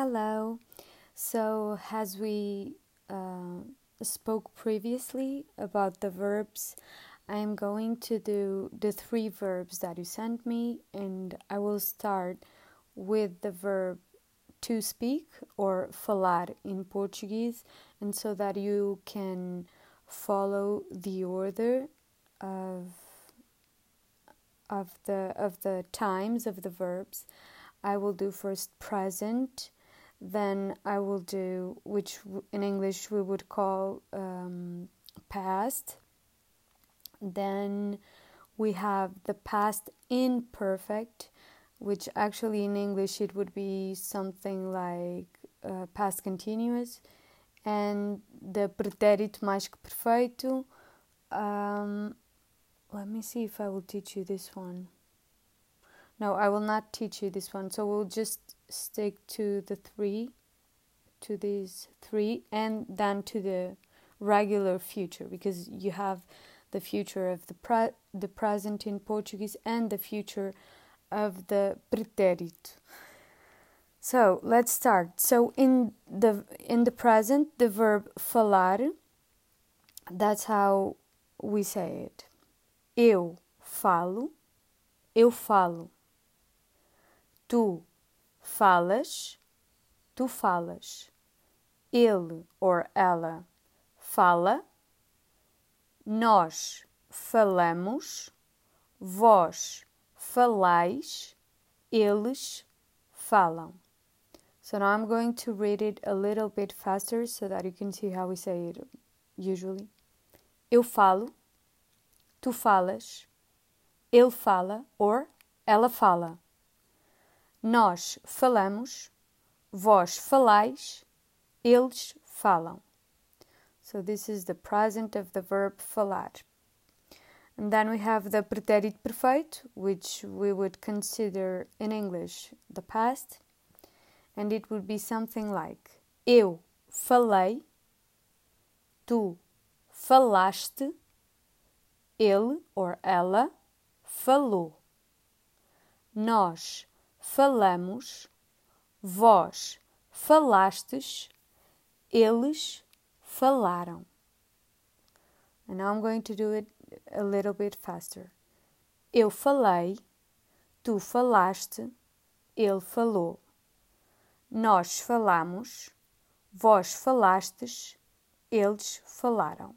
Hello. So, as we uh, spoke previously about the verbs, I am going to do the three verbs that you sent me, and I will start with the verb to speak or falar in Portuguese, and so that you can follow the order of of the of the times of the verbs. I will do first present, then I will do which in English we would call um, past. Then we have the past imperfect, which actually in English it would be something like uh, past continuous, and the pretérito mais que perfeito. Um, let me see if I will teach you this one. No, I will not teach you this one. So we'll just stick to the three, to these three, and then to the regular future because you have the future of the pre- the present in Portuguese and the future of the pretérito. So let's start. So in the in the present, the verb falar, that's how we say it. Eu falo, eu falo. Tu falas, tu falas. Ele or ela fala. Nós falamos. Vós falais. Eles falam. So now I'm going to read it a little bit faster so that you can see how we say it usually. Eu falo, tu falas, ele fala or ela fala. Nós falamos, vós falais, eles falam. So this is the present of the verb falar. And then we have the pretérito perfeito, which we would consider in English the past, and it would be something like eu falei, tu falaste, ele or ela falou. Nós falamos, vós falastes, eles falaram. And now I'm going to do it a little bit faster. Eu falei, tu falaste, ele falou. Nós falamos, vós falastes, eles falaram.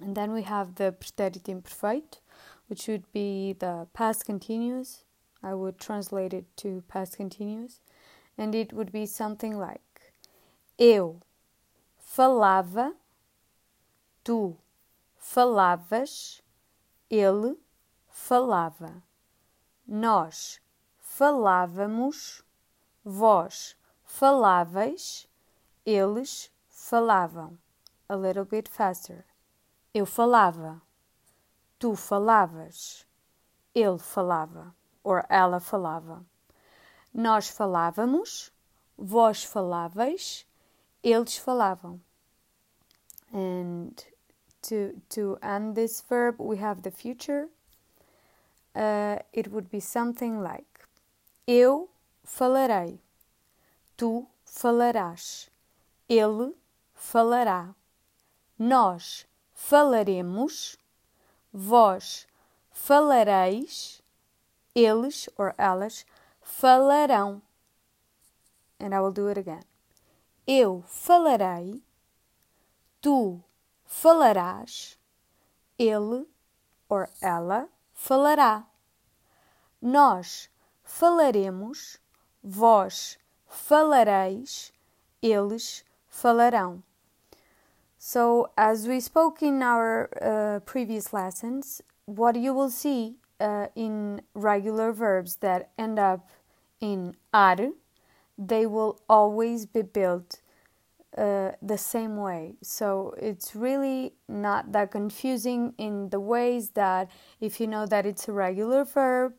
And then we have the pretérito imperfeito, which would be the past continuous. I would translate it to past continuous. And it would be something like: Eu falava, tu falavas, ele falava. Nós falávamos, vós faláveis, eles falavam. A little bit faster. Eu falava, tu falavas, ele falava, ou ela falava. Nós falávamos, vós faláveis, eles falavam. And to to end this verb, we have the future. Uh, it would be something like: Eu falarei, tu falarás, ele falará, nós falaremos, vós falareis, eles or elas falarão. And I will do it again. Eu falarei, tu falarás, ele or ela falará. Nós falaremos, vós falareis, eles falarão. So, as we spoke in our uh, previous lessons, what you will see uh, in regular verbs that end up in ar, they will always be built uh, the same way. So, it's really not that confusing in the ways that if you know that it's a regular verb,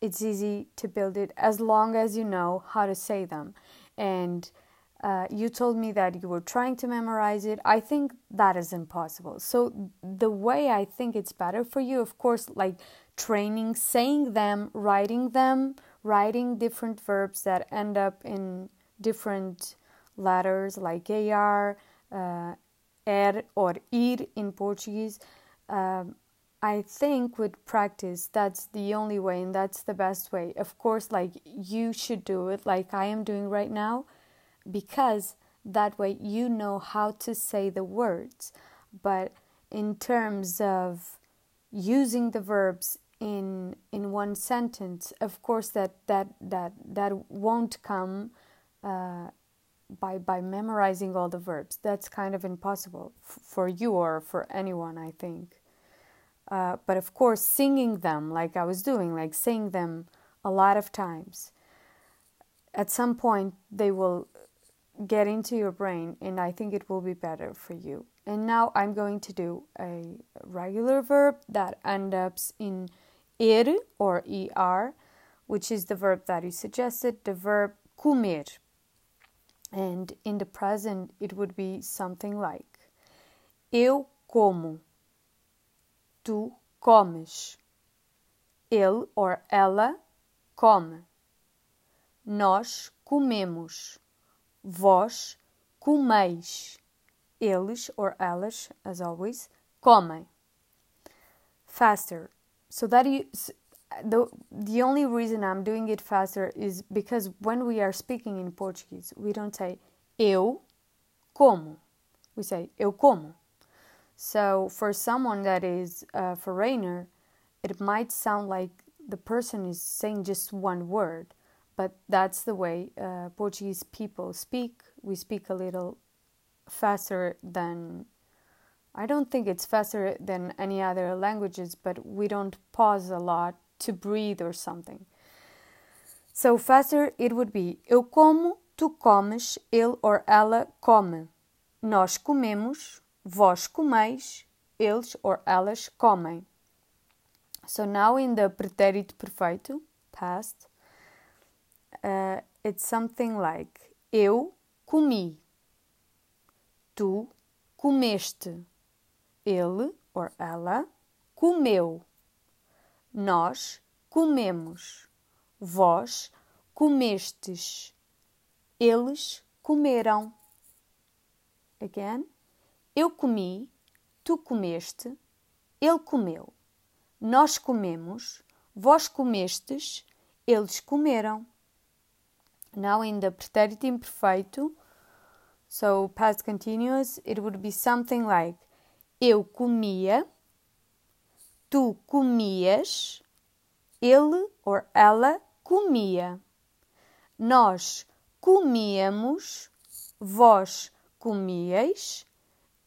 it's easy to build it as long as you know how to say them. And uh, you told me that you were trying to memorize it. I think that is impossible. So, the way I think it's better for you, of course, like training, saying them, writing them, writing different verbs that end up in different letters like AR, uh, er or ir in Portuguese. Um, I think with practice, that's the only way and that's the best way. Of course, like you should do it like I am doing right now because that way you know how to say the words. But in terms of using the verbs in in one sentence, of course that that that that won't come uh, by by memorizing all the verbs. That's kind of impossible f- for you or for anyone, I think. Uh, but of course, singing them like I was doing, like saying them a lot of times, at some point they will get into your brain, and I think it will be better for you. And now I'm going to do a regular verb that ends up in ir or er, which is the verb that you suggested, the verb comer. And in the present, it would be something like Eu como. Tu comes. Ele or ela come. Nós comemos. Vós comeis. Eles or elas, as always, comem. Faster. So that you the the only reason I'm doing it faster is because when we are speaking in Portuguese, we don't say eu como. We say eu como. So for someone that is a foreigner, it might sound like the person is saying just one word, but that's the way uh, Portuguese people speak. We speak a little faster than I don't think it's faster than any other languages, but we don't pause a lot to breathe or something. So faster it would be eu como, tu comes, ele or ela come. Nós comemos, vós comeis, eles or elas comem. So now in the pretérito perfeito, past, uh, it's something like eu comi, tu comeste, ele or ela comeu. Nós comemos. Vós comestes. Eles comeram. Again. Eu comi. Tu comeste. Ele comeu. Nós comemos. Vós comestes. Eles comeram. Now in the pretérito imperfeito, so past continuous, it would be something like eu comia tu comias, ele ou ela comia. Nós comíamos, vós comíeis,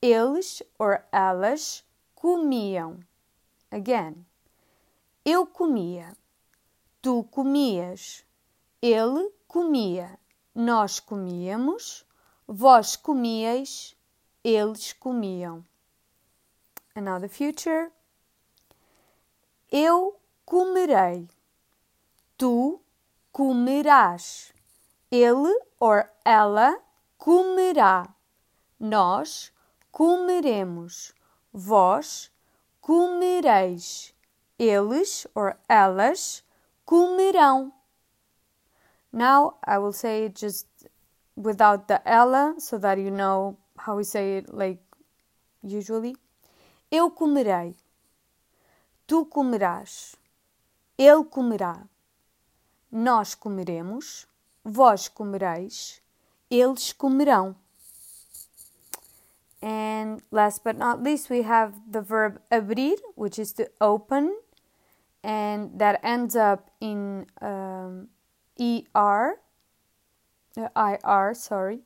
eles ou elas comiam. Again. Eu comia, tu comias, ele comia, nós comíamos, vós comíeis, eles comiam. The future. Eu comerei. Tu comerás. Ele ou ela comerá. Nós comeremos. Vós comereis. Eles ou elas comerão. Now I will say it just without the ela so that you know how we say it like usually. Eu comerei. Tu comerás, ele comerá, nós comeremos, vós comereis, eles comerão. And last but not least, we have the verb abrir, which is to open, and that ends up in um, er, uh, ir, sorry.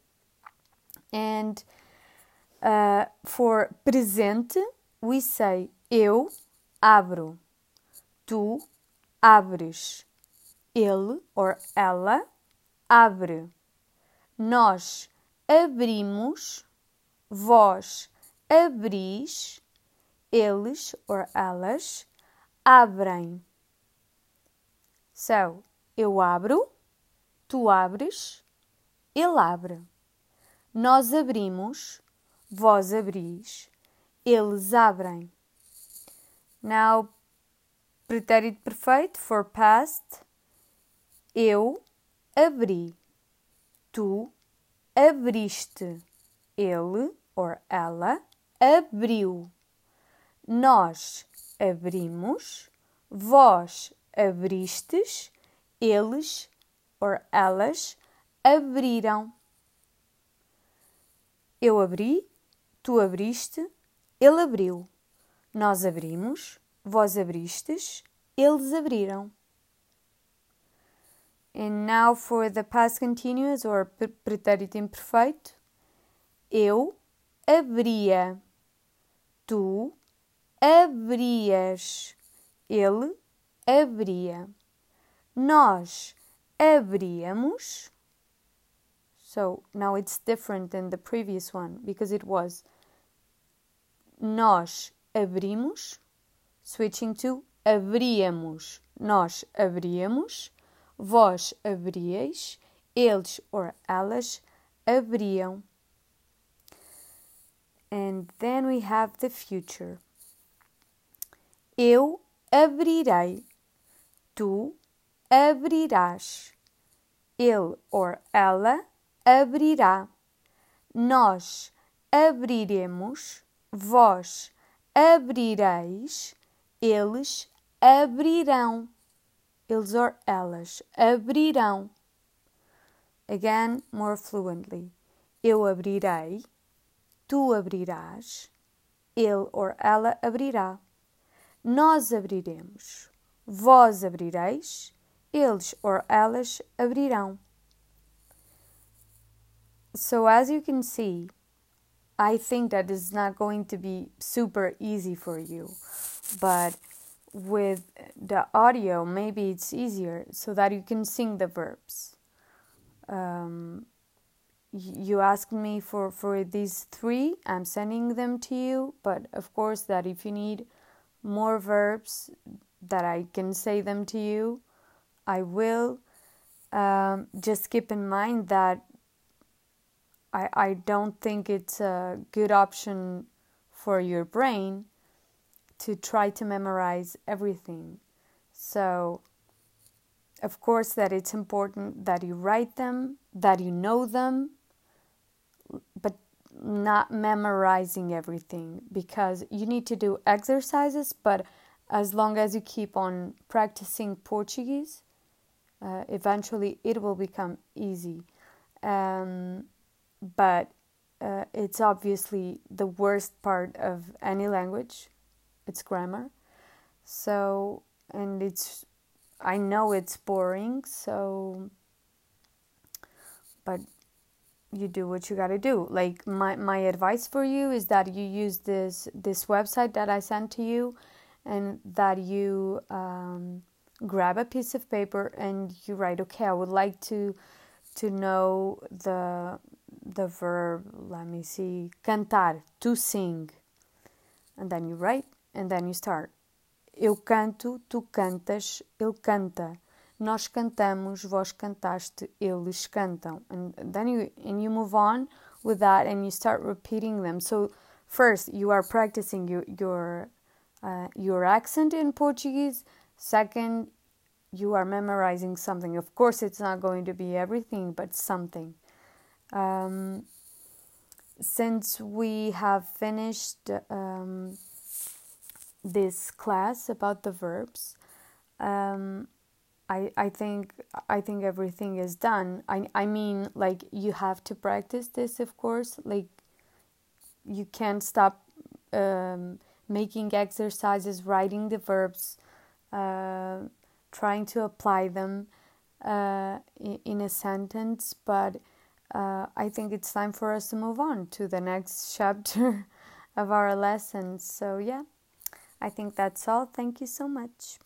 And uh, for presente, we say eu abro, tu abres, ele ou ela abre, nós abrimos, vós abris, eles ou elas abrem. So, eu abro, tu abres, ele abre. Nós abrimos, vós abris, eles abrem. Now, pretérito perfeito for past. Eu abri. Tu abriste. Ele or ela abriu. Nós abrimos. Vós abristes. Eles or elas abriram. Eu abri, tu abriste, ele abriu. Nós abrimos, vós abristes, eles abriram. And now for the past continuous or pretérito imperfeito. Eu abria. Tu abrias. Ele abria. Nós abríamos. So now it's different than the previous one because it was nós abrimos, switching to abríamos. Nós abríamos, vós abríeis, eles or elas abriam. And then we have the future. Eu abrirei, tu abrirás. Ele or ela abrirá. Nós abriremos, vós abrireis, eles abrirão. Eles or elas abrirão. Again, more fluently. Eu abrirei, tu abrirás, ele or ela abrirá. Nós abriremos, vós abrireis, eles or elas abrirão. So, as you can see, I think that is not going to be super easy for you, but with the audio, maybe it's easier so that you can sing the verbs. Um, you asked me for, for these three, I'm sending them to you, but of course, that if you need more verbs, that I can say them to you, I will. Um, just keep in mind that I, I don't think it's a good option for your brain to try to memorize everything. So, of course, that it's important that you write them, that you know them, but not memorizing everything because you need to do exercises. But as long as you keep on practicing Portuguese, uh, eventually it will become easy. Um, but uh, it's obviously the worst part of any language. It's grammar. So and it's i know it's boring so but you do what you got to do. Like my my advice for you is that you use this this website that i sent to you and that you um, grab a piece of paper and you write okay i would like to to know the the verb, let me see, cantar, to sing. And then you write and then you start. Eu canto, tu cantas, ele canta. Nós cantamos, vós cantaste, eles cantam. And then you and you move on with that and you start repeating them. So first you are practicing your your uh, your accent in Portuguese. Second, you are memorizing something. Of course, it's not going to be everything, but something. Um, since we have finished um, this class about the verbs, um, I I think I think everything is done. I I mean, like you have to practice this, of course. Like you can't stop um, making exercises, writing the verbs, uh, trying to apply them uh, in, a sentence, but uh, I think it's time for us to move on to the next chapter of our lessons. So, yeah, I think that's all. Thank you so much.